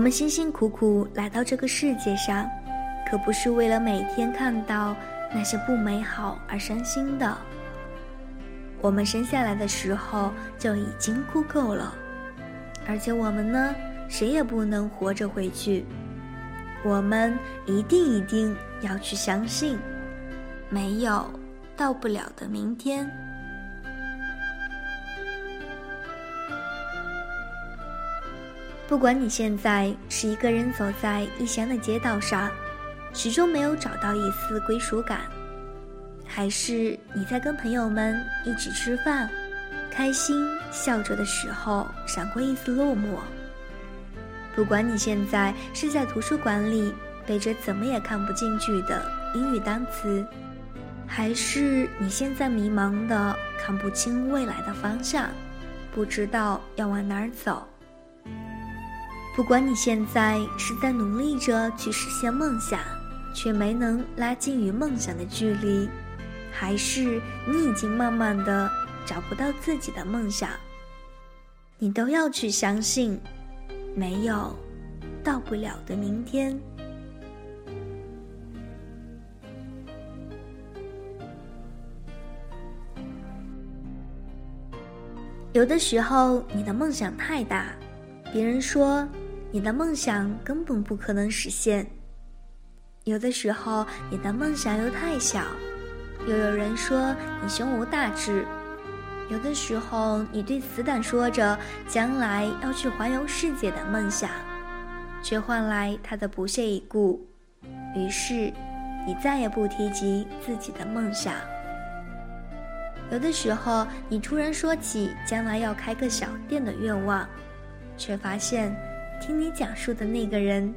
我们辛辛苦苦来到这个世界上，可不是为了每天看到那些不美好而伤心的。我们生下来的时候就已经哭够了，而且我们呢，谁也不能活着回去。我们一定一定要去相信，没有到不了的明天。不管你现在是一个人走在异乡的街道上，始终没有找到一丝归属感，还是你在跟朋友们一起吃饭，开心笑着的时候闪过一丝落寞。不管你现在是在图书馆里背着怎么也看不进去的英语单词，还是你现在迷茫的看不清未来的方向，不知道要往哪儿走。不管你现在是在努力着去实现梦想，却没能拉近与梦想的距离，还是你已经慢慢的找不到自己的梦想，你都要去相信。没有到不了的明天。有的时候，你的梦想太大，别人说你的梦想根本不可能实现；有的时候，你的梦想又太小，又有人说你胸无大志。有的时候，你对死党说着将来要去环游世界的梦想，却换来他的不屑一顾。于是，你再也不提及自己的梦想。有的时候，你突然说起将来要开个小店的愿望，却发现听你讲述的那个人，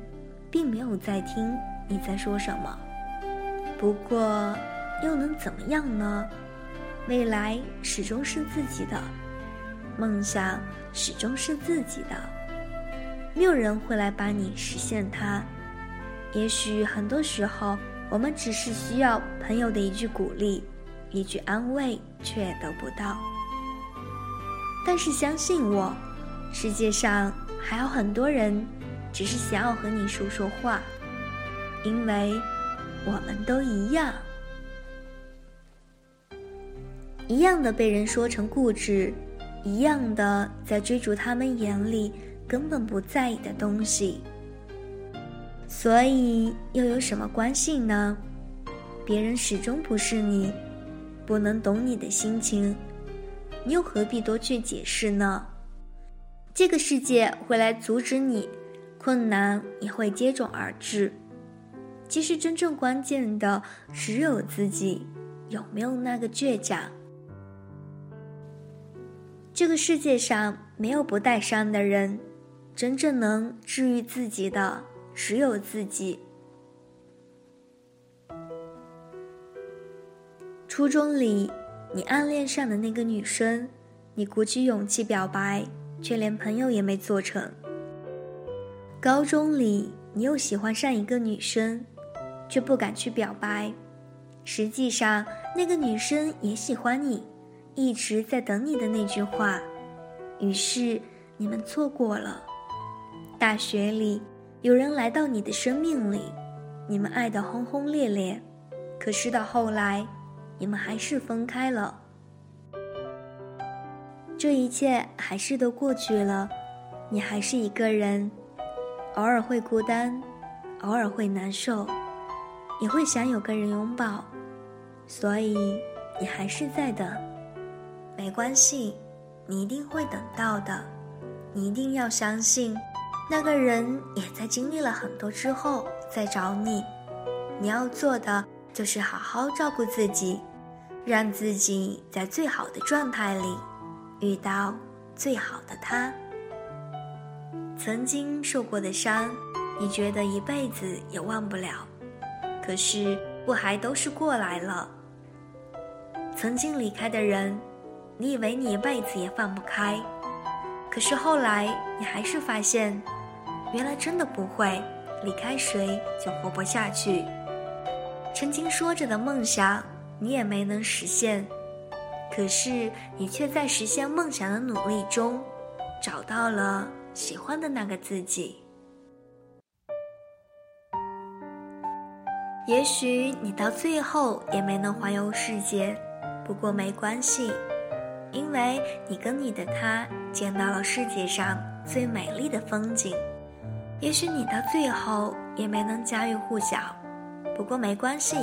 并没有在听你在说什么。不过，又能怎么样呢？未来始终是自己的，梦想始终是自己的，没有人会来帮你实现它。也许很多时候，我们只是需要朋友的一句鼓励，一句安慰，却得不到。但是相信我，世界上还有很多人，只是想要和你说说话，因为我们都一样。一样的被人说成固执，一样的在追逐他们眼里根本不在意的东西。所以又有什么关系呢？别人始终不是你，不能懂你的心情，你又何必多去解释呢？这个世界会来阻止你，困难也会接踵而至。其实真正关键的只有自己，有没有那个倔强？这个世界上没有不带伤的人，真正能治愈自己的只有自己。初中里，你暗恋上的那个女生，你鼓起勇气表白，却连朋友也没做成。高中里，你又喜欢上一个女生，却不敢去表白，实际上那个女生也喜欢你。一直在等你的那句话，于是你们错过了。大学里，有人来到你的生命里，你们爱得轰轰烈烈，可是到后来，你们还是分开了。这一切还是都过去了，你还是一个人，偶尔会孤单，偶尔会难受，也会想有个人拥抱，所以你还是在等。没关系，你一定会等到的。你一定要相信，那个人也在经历了很多之后再找你。你要做的就是好好照顾自己，让自己在最好的状态里遇到最好的他。曾经受过的伤，你觉得一辈子也忘不了，可是不还都是过来了？曾经离开的人。你以为你一辈子也放不开，可是后来你还是发现，原来真的不会离开谁就活不下去。曾经说着的梦想，你也没能实现，可是你却在实现梦想的努力中找到了喜欢的那个自己。也许你到最后也没能环游世界不过没关系因为你跟你的他见到了世界上最美丽的风景。也许你到最后也没能家喻户晓不过没关系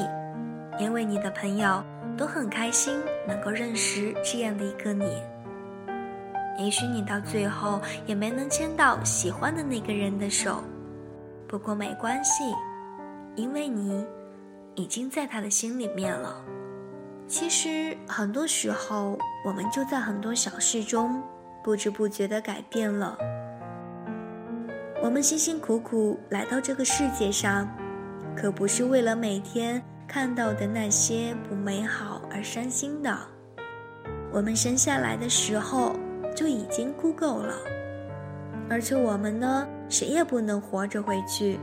因为你的朋友都很开心能够认识这样的一个你。也许你到最后也没能牵到喜欢的那个人的手，不过没关系，因为你已经在他的心里面了。其实很多时候，我们就在很多小事中不知不觉地改变了。我们辛辛苦苦来到这个世界上，可不是为了每天看到的那些不美好而伤心的。我们生下来的时候就已经哭够了，而且我们呢，谁也不能活着回去。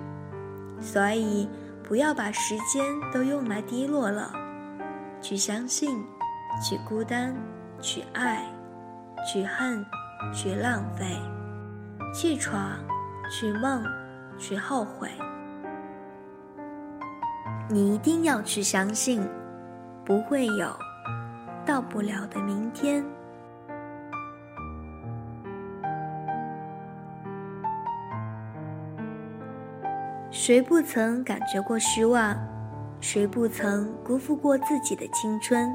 所以，不要把时间都用来低落了，去相信，去孤单，去爱，去恨，去浪费，去闯。去梦，去后悔。你一定要去相信，不会有到不了的明天。谁不曾感觉过失望？谁不曾辜负过自己的青春？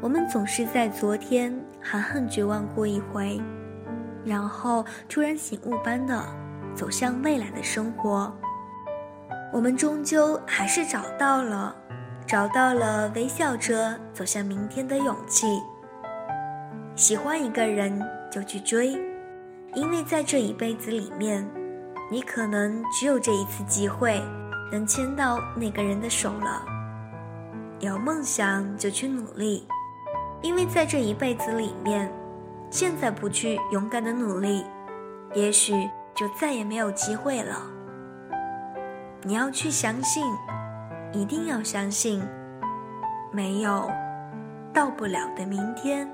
我们总是在昨天含恨绝望过一回，然后突然醒悟般的。走向未来的生活，我们终究还是找到了，找到了微笑着走向明天的勇气。喜欢一个人就去追，因为在这一辈子里面，你可能只有这一次机会能牵到那个人的手了。有梦想就去努力，因为在这一辈子里面，现在不去勇敢的努力，也许。就再也没有机会了。你要去相信，一定要相信，没有到不了的明天。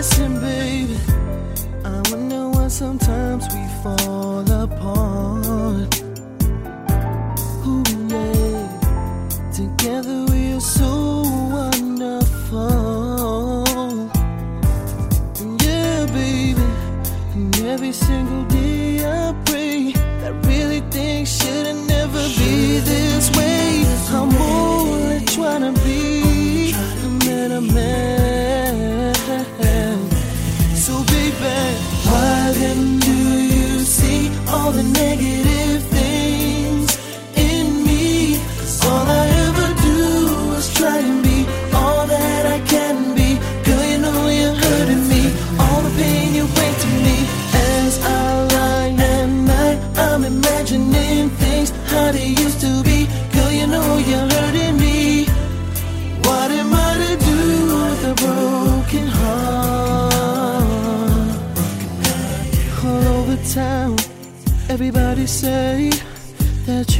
Listen, baby, I wonder why sometimes we fall apart. Ooh, yeah. Together we are so wonderful. Yeah, baby, and every single day I pray that really things shouldn't. negative.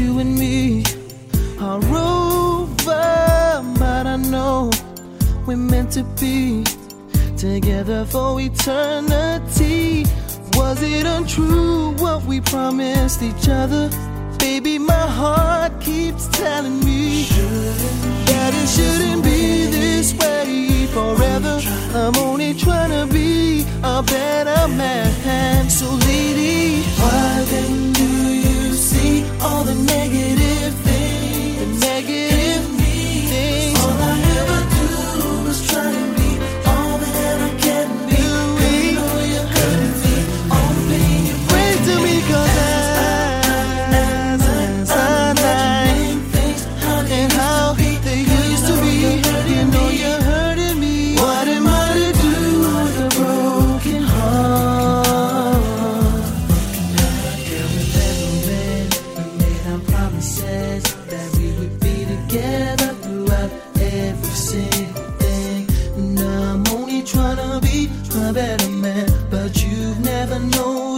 You and me are over, but I know we're meant to be together for eternity. Was it untrue what we promised each other? Baby, my heart keeps telling me that it shouldn't be this way forever. I'm only trying to be a better man. So, lady, why then all the negative things? A better man, but you've never noticed